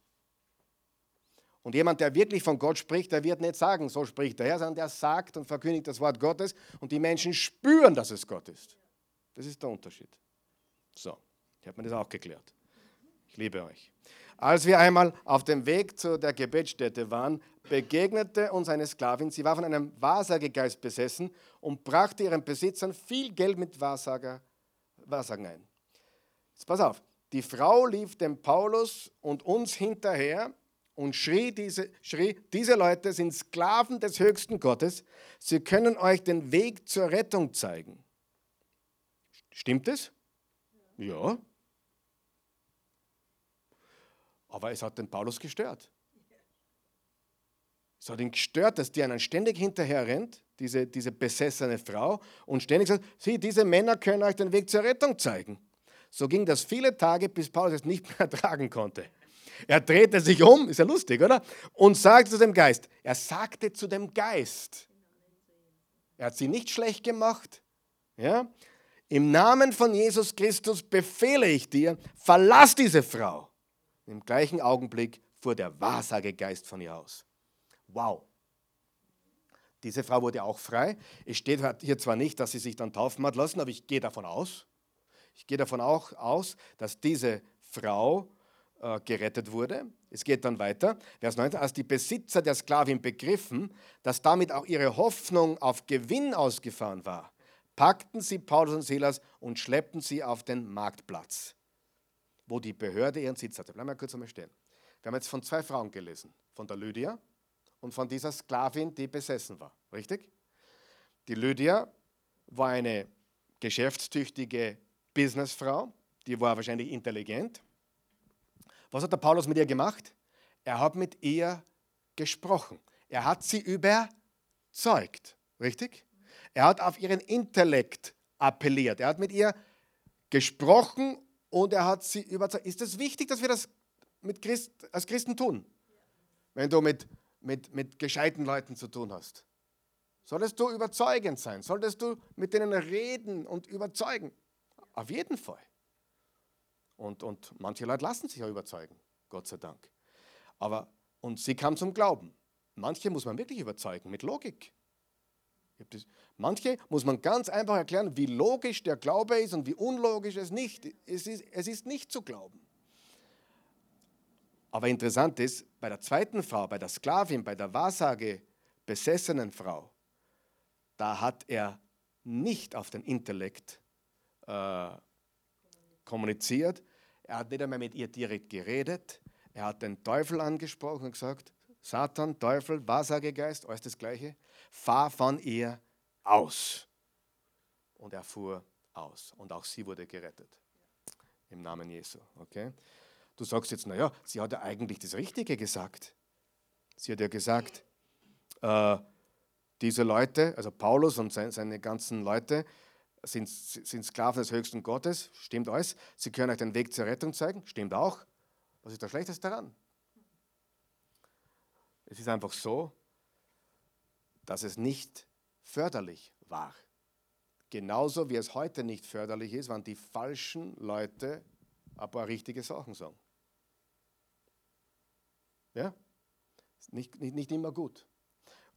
Und jemand, der wirklich von Gott spricht, der wird nicht sagen, so spricht der Herr, sondern der sagt und verkündigt das Wort Gottes und die Menschen spüren, dass es Gott ist. Das ist der Unterschied. So, ich habe mir das auch geklärt. Ich liebe euch. Als wir einmal auf dem Weg zu der Gebetsstätte waren, begegnete uns eine Sklavin. Sie war von einem Wahrsagegeist besessen und brachte ihren Besitzern viel Geld mit Wahrsager, Wahrsagen ein. Jetzt pass auf. Die Frau lief dem Paulus und uns hinterher und schrie diese, schrie, diese Leute sind Sklaven des höchsten Gottes. Sie können euch den Weg zur Rettung zeigen. Stimmt es? Ja. Aber es hat den Paulus gestört. Es hat ihn gestört, dass die einen ständig hinterher rennt, diese, diese besessene Frau, und ständig sagt, sieh, diese Männer können euch den Weg zur Rettung zeigen. So ging das viele Tage, bis Paulus es nicht mehr ertragen konnte. Er drehte sich um, ist ja lustig, oder? Und sagte zu dem Geist, er sagte zu dem Geist, er hat sie nicht schlecht gemacht, ja? Im Namen von Jesus Christus befehle ich dir, verlass diese Frau. Im gleichen Augenblick fuhr der Wahrsagegeist von ihr aus. Wow. Diese Frau wurde auch frei. Es steht hier zwar nicht, dass sie sich dann taufen hat lassen, aber ich gehe davon aus. Ich gehe davon auch aus, dass diese Frau äh, gerettet wurde. Es geht dann weiter. Vers 19. Als die Besitzer der Sklavin begriffen, dass damit auch ihre Hoffnung auf Gewinn ausgefahren war, packten sie Paulus und Silas und schleppten sie auf den Marktplatz, wo die Behörde ihren Sitz hatte. Bleiben wir kurz einmal stehen. Wir haben jetzt von zwei Frauen gelesen, von der Lydia und von dieser Sklavin, die besessen war. Richtig? Die Lydia war eine geschäftstüchtige Businessfrau, die war wahrscheinlich intelligent. Was hat der Paulus mit ihr gemacht? Er hat mit ihr gesprochen. Er hat sie überzeugt. Richtig? Er hat auf ihren Intellekt appelliert. Er hat mit ihr gesprochen und er hat sie überzeugt. Ist es das wichtig, dass wir das mit Christ, als Christen tun? Wenn du mit, mit, mit gescheiten Leuten zu tun hast. Solltest du überzeugend sein? Solltest du mit denen reden und überzeugen? Auf jeden Fall. Und, und manche Leute lassen sich auch überzeugen, Gott sei Dank. Aber, und sie kam zum Glauben. Manche muss man wirklich überzeugen, mit Logik. Manche muss man ganz einfach erklären, wie logisch der Glaube ist und wie unlogisch es nicht es ist. Es ist nicht zu glauben. Aber interessant ist, bei der zweiten Frau, bei der Sklavin, bei der Wahrsage besessenen Frau, da hat er nicht auf den Intellekt äh, kommuniziert. Er hat nicht einmal mit ihr direkt geredet. Er hat den Teufel angesprochen und gesagt, Satan, Teufel, Wahrsagegeist, alles das Gleiche, fahr von ihr aus. Und er fuhr aus. Und auch sie wurde gerettet. Im Namen Jesu. Okay? Du sagst jetzt, naja, sie hat ja eigentlich das Richtige gesagt. Sie hat ja gesagt, äh, diese Leute, also Paulus und seine, seine ganzen Leute, sind, sind Sklaven des höchsten Gottes, stimmt alles. Sie können euch den Weg zur Rettung zeigen, stimmt auch. Was ist das Schlechteste daran? Es ist einfach so, dass es nicht förderlich war. Genauso wie es heute nicht förderlich ist, wenn die falschen Leute ein paar richtige Sachen sagen. Ja? Nicht, nicht, nicht immer gut.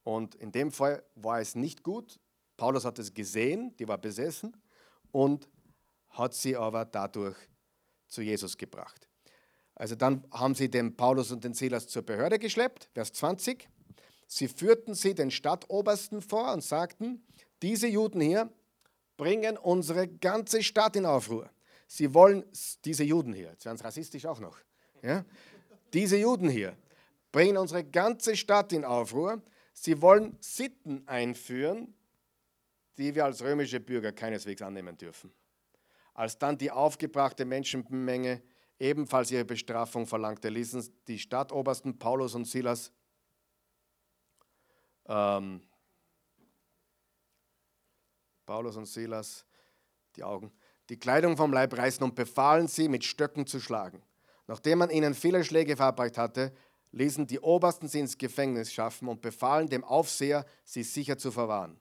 Und in dem Fall war es nicht gut. Paulus hat es gesehen, die war besessen und hat sie aber dadurch zu Jesus gebracht. Also dann haben sie den Paulus und den Silas zur Behörde geschleppt, Vers 20. Sie führten sie den Stadtobersten vor und sagten, diese Juden hier bringen unsere ganze Stadt in Aufruhr. Sie wollen, diese Juden hier, jetzt werden es rassistisch auch noch, ja? diese Juden hier bringen unsere ganze Stadt in Aufruhr. Sie wollen Sitten einführen, die wir als römische Bürger keineswegs annehmen dürfen. Als dann die aufgebrachte Menschenmenge ebenfalls ihre Bestrafung verlangte, ließen die Stadtobersten Paulus und Silas ähm, Paulus und Silas die Augen, die Kleidung vom Leib reißen und befahlen sie, mit Stöcken zu schlagen. Nachdem man ihnen viele Schläge verabreicht hatte, ließen die Obersten sie ins Gefängnis schaffen und befahlen dem Aufseher, sie sicher zu verwahren.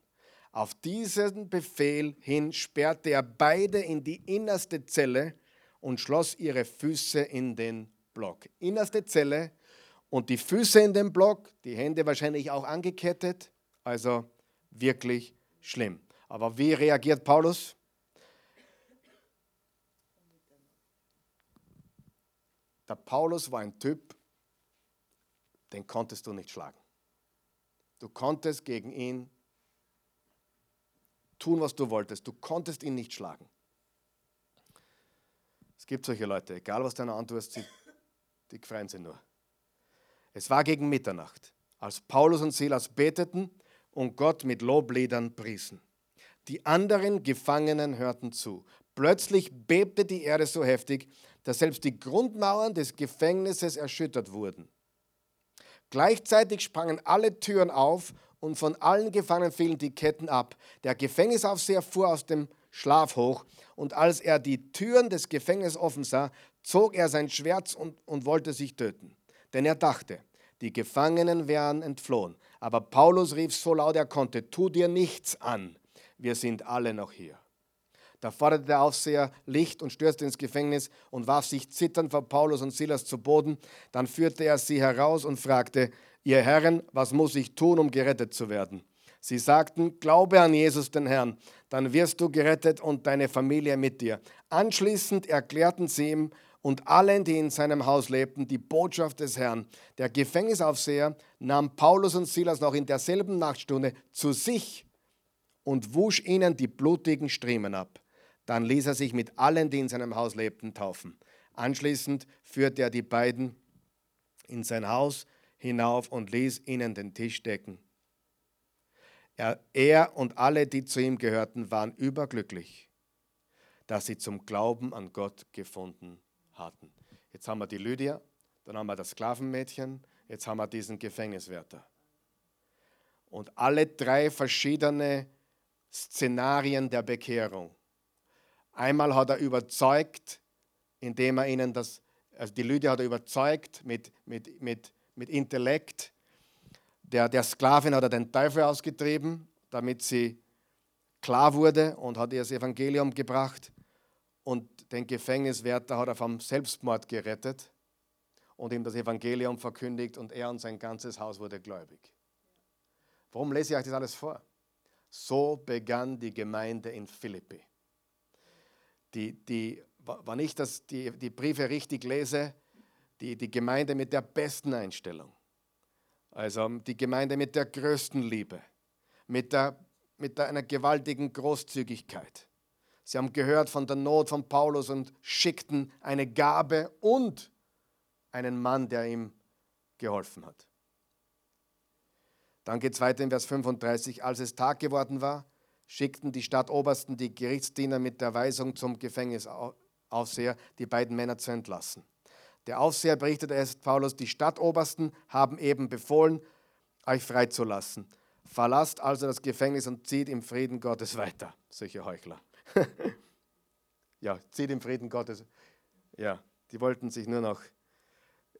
Auf diesen Befehl hin sperrte er beide in die innerste Zelle und schloss ihre Füße in den Block. Innerste Zelle und die Füße in den Block, die Hände wahrscheinlich auch angekettet. Also wirklich schlimm. Aber wie reagiert Paulus? Der Paulus war ein Typ, den konntest du nicht schlagen. Du konntest gegen ihn tun, was du wolltest. Du konntest ihn nicht schlagen. Es gibt solche Leute, egal was deine Antwort ist, die freuen sich nur. Es war gegen Mitternacht, als Paulus und Silas beteten und Gott mit Lobliedern priesen. Die anderen Gefangenen hörten zu. Plötzlich bebte die Erde so heftig, dass selbst die Grundmauern des Gefängnisses erschüttert wurden. Gleichzeitig sprangen alle Türen auf und von allen Gefangenen fielen die Ketten ab. Der Gefängnisaufseher fuhr aus dem Schlaf hoch und als er die Türen des Gefängnisses offen sah, zog er sein Schwert und, und wollte sich töten. Denn er dachte, die Gefangenen wären entflohen. Aber Paulus rief so laut er konnte, tu dir nichts an, wir sind alle noch hier. Da forderte der Aufseher Licht und stürzte ins Gefängnis und warf sich zitternd vor Paulus und Silas zu Boden. Dann führte er sie heraus und fragte, ihr Herren, was muss ich tun, um gerettet zu werden? Sie sagten, glaube an Jesus den Herrn, dann wirst du gerettet und deine Familie mit dir. Anschließend erklärten sie ihm und allen, die in seinem Haus lebten, die Botschaft des Herrn. Der Gefängnisaufseher nahm Paulus und Silas noch in derselben Nachtstunde zu sich und wusch ihnen die blutigen Striemen ab. Dann ließ er sich mit allen, die in seinem Haus lebten, taufen. Anschließend führte er die beiden in sein Haus hinauf und ließ ihnen den Tisch decken. Er, er und alle, die zu ihm gehörten, waren überglücklich, dass sie zum Glauben an Gott gefunden hatten. Jetzt haben wir die Lydia, dann haben wir das Sklavenmädchen, jetzt haben wir diesen Gefängniswärter. Und alle drei verschiedene Szenarien der Bekehrung. Einmal hat er überzeugt, indem er ihnen das, also die Lydia hat er überzeugt mit, mit, mit, mit Intellekt, der, der Sklavin hat er den Teufel ausgetrieben, damit sie klar wurde und hat ihr das Evangelium gebracht. Und den Gefängniswärter hat er vom Selbstmord gerettet und ihm das Evangelium verkündigt und er und sein ganzes Haus wurde gläubig. Warum lese ich euch das alles vor? So begann die Gemeinde in Philippi. Die, die, wenn ich das, die, die Briefe richtig lese, die, die Gemeinde mit der besten Einstellung. Also die Gemeinde mit der größten Liebe, mit, der, mit der, einer gewaltigen Großzügigkeit. Sie haben gehört von der Not von Paulus und schickten eine Gabe und einen Mann, der ihm geholfen hat. Dann geht es weiter in Vers 35. Als es Tag geworden war, schickten die Stadtobersten die Gerichtsdiener mit der Weisung zum Gefängnisaufseher, die beiden Männer zu entlassen. Der Aufseher berichtete erst Paulus, die Stadtobersten haben eben befohlen, euch freizulassen. Verlasst also das Gefängnis und zieht im Frieden Gottes weiter. Solche Heuchler. ja, zieht im Frieden Gottes. Ja, die wollten sich nur noch,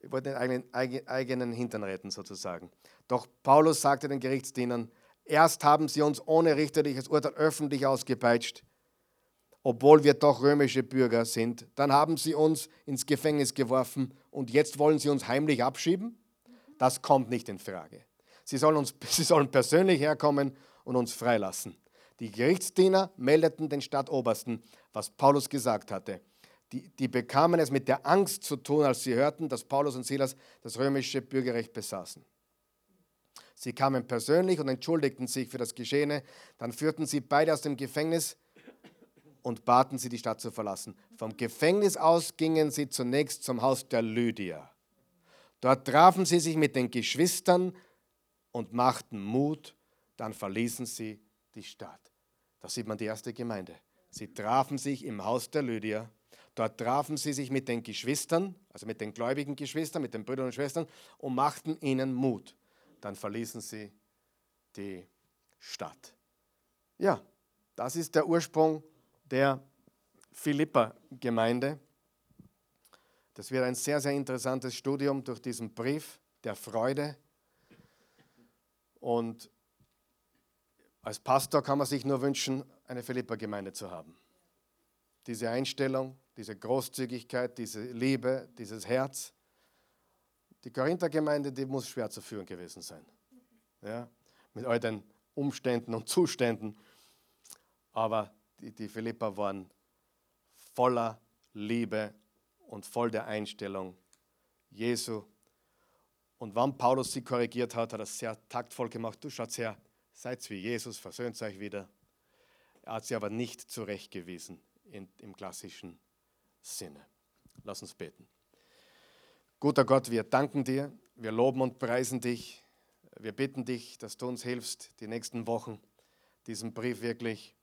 wollten den eigenen, eigenen Hintern retten sozusagen. Doch Paulus sagte den Gerichtsdienern, erst haben sie uns ohne richterliches Urteil öffentlich ausgepeitscht, obwohl wir doch römische Bürger sind. Dann haben sie uns ins Gefängnis geworfen und jetzt wollen sie uns heimlich abschieben? Das kommt nicht in Frage. Sie sollen, uns, sie sollen persönlich herkommen und uns freilassen. Die Gerichtsdiener meldeten den Stadtobersten, was Paulus gesagt hatte. Die, die bekamen es mit der Angst zu tun, als sie hörten, dass Paulus und Silas das römische Bürgerrecht besaßen. Sie kamen persönlich und entschuldigten sich für das Geschehene. Dann führten sie beide aus dem Gefängnis und baten sie, die Stadt zu verlassen. Vom Gefängnis aus gingen sie zunächst zum Haus der Lydia. Dort trafen sie sich mit den Geschwistern und machten Mut. Dann verließen sie die Stadt. Da sieht man die erste Gemeinde. Sie trafen sich im Haus der Lydia. Dort trafen sie sich mit den Geschwistern, also mit den gläubigen Geschwistern, mit den Brüdern und Schwestern und machten ihnen Mut dann verließen sie die Stadt. Ja, das ist der Ursprung der Philippa-Gemeinde. Das wird ein sehr, sehr interessantes Studium durch diesen Brief der Freude. Und als Pastor kann man sich nur wünschen, eine Philippa-Gemeinde zu haben. Diese Einstellung, diese Großzügigkeit, diese Liebe, dieses Herz. Die Korinther-Gemeinde, die muss schwer zu führen gewesen sein. Ja, mit all den Umständen und Zuständen. Aber die, die Philippa waren voller Liebe und voll der Einstellung Jesu. Und wann Paulus sie korrigiert hat, hat er sehr taktvoll gemacht. Du schaut her, seid wie Jesus, versöhnt euch wieder. Er hat sie aber nicht zurechtgewiesen in, im klassischen Sinne. Lass uns beten. Guter Gott, wir danken dir, wir loben und preisen dich. Wir bitten dich, dass du uns hilfst, die nächsten Wochen diesen Brief wirklich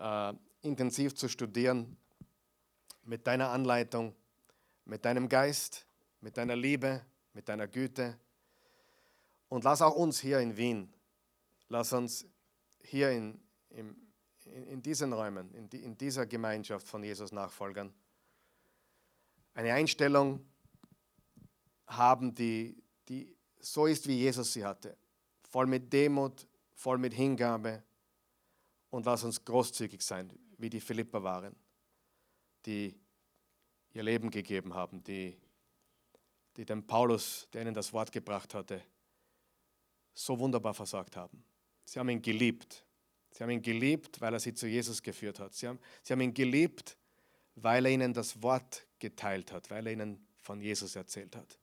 äh, intensiv zu studieren, mit deiner Anleitung, mit deinem Geist, mit deiner Liebe, mit deiner Güte. Und lass auch uns hier in Wien, lass uns hier in, in, in diesen Räumen, in, die, in dieser Gemeinschaft von Jesus Nachfolgern, eine Einstellung haben, die, die so ist, wie Jesus sie hatte. Voll mit Demut, voll mit Hingabe und lass uns großzügig sein, wie die Philipper waren, die ihr Leben gegeben haben, die, die dem Paulus, der ihnen das Wort gebracht hatte, so wunderbar versorgt haben. Sie haben ihn geliebt. Sie haben ihn geliebt, weil er sie zu Jesus geführt hat. Sie haben, sie haben ihn geliebt, weil er ihnen das Wort geteilt hat, weil er ihnen von Jesus erzählt hat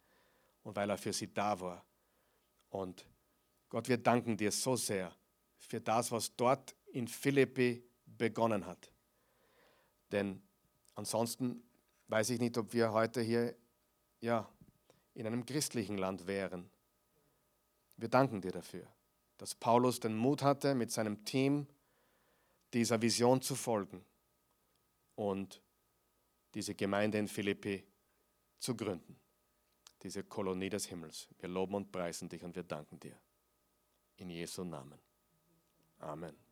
und weil er für sie da war. Und Gott, wir danken dir so sehr für das, was dort in Philippi begonnen hat. Denn ansonsten weiß ich nicht, ob wir heute hier ja, in einem christlichen Land wären. Wir danken dir dafür, dass Paulus den Mut hatte, mit seinem Team dieser Vision zu folgen und diese Gemeinde in Philippi zu gründen diese Kolonie des Himmels. Wir loben und preisen dich und wir danken dir. In Jesu Namen. Amen.